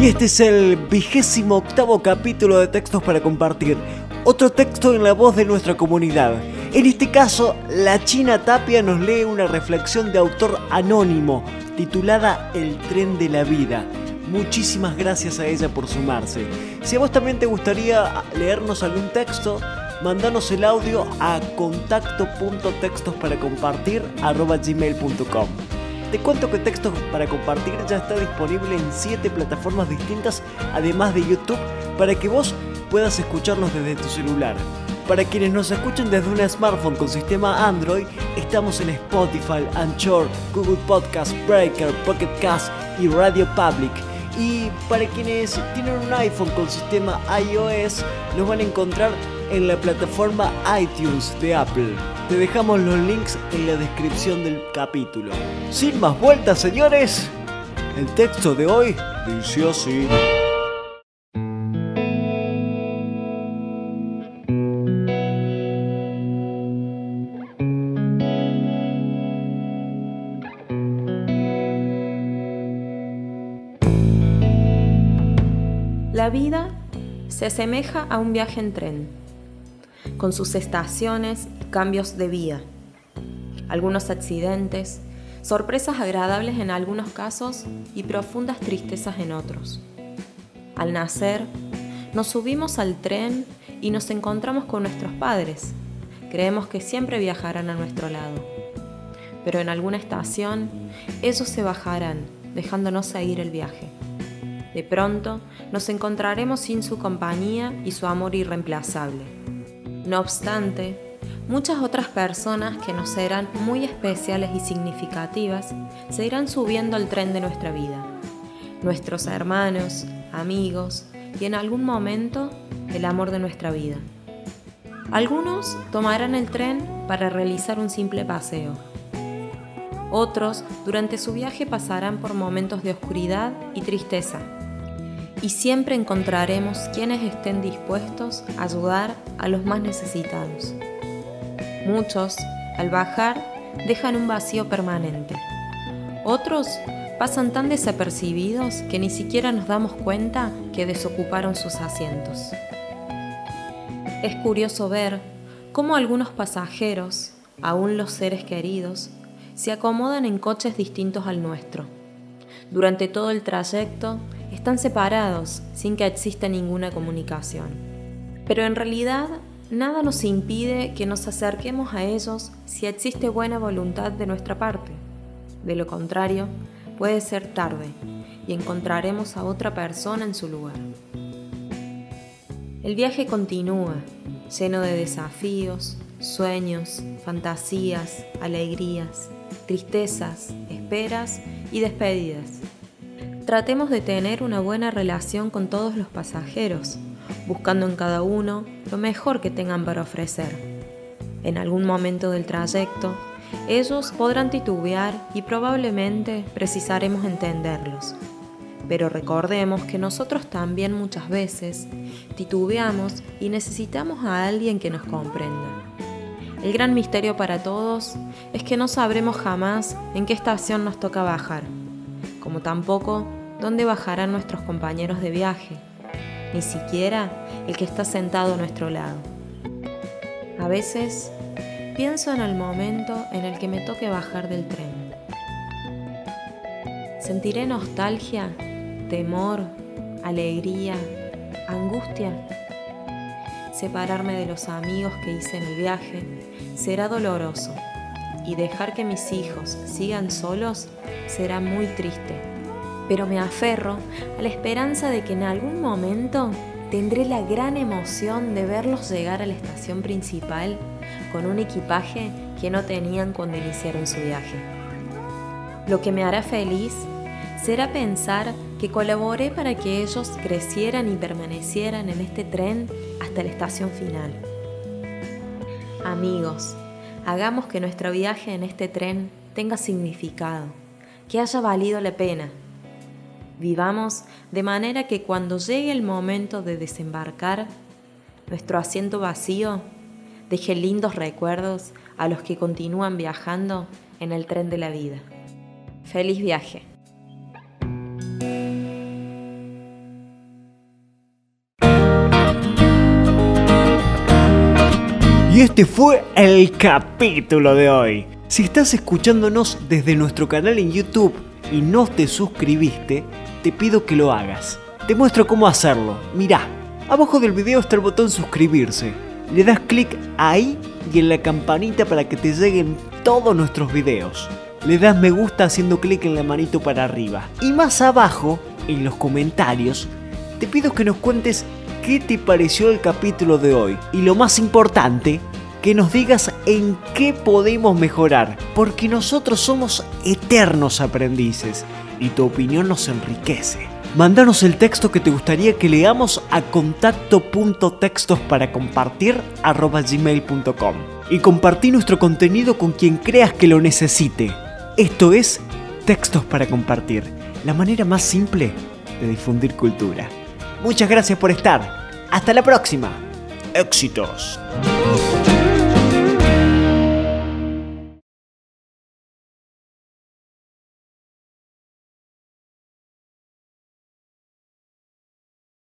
Y este es el vigésimo octavo capítulo de Textos para Compartir. Otro texto en la voz de nuestra comunidad. En este caso, la China Tapia nos lee una reflexión de autor anónimo titulada El tren de la vida. Muchísimas gracias a ella por sumarse. Si a vos también te gustaría leernos algún texto, mandanos el audio a contacto.textosparaCompartir.gmail.com Te cuento que Textos para Compartir ya está disponible en 7 plataformas distintas, además de YouTube, para que vos puedas escucharnos desde tu celular. Para quienes nos escuchen desde un smartphone con sistema Android, estamos en Spotify, Anchor, Google Podcast, Breaker, Pocket Cast y Radio Public. Y para quienes tienen un iPhone con sistema iOS, nos van a encontrar en la plataforma iTunes de Apple. Te dejamos los links en la descripción del capítulo. Sin más vueltas, señores, el texto de hoy dice así. La vida se asemeja a un viaje en tren, con sus estaciones y cambios de vía, algunos accidentes, sorpresas agradables en algunos casos y profundas tristezas en otros. Al nacer, nos subimos al tren y nos encontramos con nuestros padres. Creemos que siempre viajarán a nuestro lado. Pero en alguna estación, ellos se bajarán, dejándonos seguir el viaje. De pronto nos encontraremos sin su compañía y su amor irreemplazable. No obstante, muchas otras personas que nos serán muy especiales y significativas se irán subiendo al tren de nuestra vida. Nuestros hermanos, amigos y en algún momento el amor de nuestra vida. Algunos tomarán el tren para realizar un simple paseo. Otros durante su viaje pasarán por momentos de oscuridad y tristeza y siempre encontraremos quienes estén dispuestos a ayudar a los más necesitados. Muchos, al bajar, dejan un vacío permanente. Otros pasan tan desapercibidos que ni siquiera nos damos cuenta que desocuparon sus asientos. Es curioso ver cómo algunos pasajeros, aún los seres queridos, se acomodan en coches distintos al nuestro. Durante todo el trayecto están separados sin que exista ninguna comunicación. Pero en realidad nada nos impide que nos acerquemos a ellos si existe buena voluntad de nuestra parte. De lo contrario, puede ser tarde y encontraremos a otra persona en su lugar. El viaje continúa, lleno de desafíos, sueños, fantasías, alegrías, tristezas, esperas y despedidas. Tratemos de tener una buena relación con todos los pasajeros, buscando en cada uno lo mejor que tengan para ofrecer. En algún momento del trayecto, ellos podrán titubear y probablemente precisaremos entenderlos. Pero recordemos que nosotros también muchas veces titubeamos y necesitamos a alguien que nos comprenda. El gran misterio para todos es que no sabremos jamás en qué estación nos toca bajar, como tampoco dónde bajarán nuestros compañeros de viaje, ni siquiera el que está sentado a nuestro lado. A veces pienso en el momento en el que me toque bajar del tren. Sentiré nostalgia, temor, alegría, angustia. Separarme de los amigos que hice en el viaje será doloroso y dejar que mis hijos sigan solos será muy triste pero me aferro a la esperanza de que en algún momento tendré la gran emoción de verlos llegar a la estación principal con un equipaje que no tenían cuando iniciaron su viaje. Lo que me hará feliz será pensar que colaboré para que ellos crecieran y permanecieran en este tren hasta la estación final. Amigos, hagamos que nuestro viaje en este tren tenga significado, que haya valido la pena Vivamos de manera que cuando llegue el momento de desembarcar, nuestro asiento vacío deje lindos recuerdos a los que continúan viajando en el tren de la vida. Feliz viaje. Y este fue el capítulo de hoy. Si estás escuchándonos desde nuestro canal en YouTube y no te suscribiste, te pido que lo hagas. Te muestro cómo hacerlo. Mirá, abajo del video está el botón suscribirse. Le das clic ahí y en la campanita para que te lleguen todos nuestros videos. Le das me gusta haciendo clic en la manito para arriba. Y más abajo, en los comentarios, te pido que nos cuentes qué te pareció el capítulo de hoy. Y lo más importante, que nos digas en qué podemos mejorar, porque nosotros somos eternos aprendices y tu opinión nos enriquece. Mándanos el texto que te gustaría que leamos a contacto.textos para compartir y compartí nuestro contenido con quien creas que lo necesite. Esto es Textos para Compartir, la manera más simple de difundir cultura. Muchas gracias por estar. Hasta la próxima. Éxitos.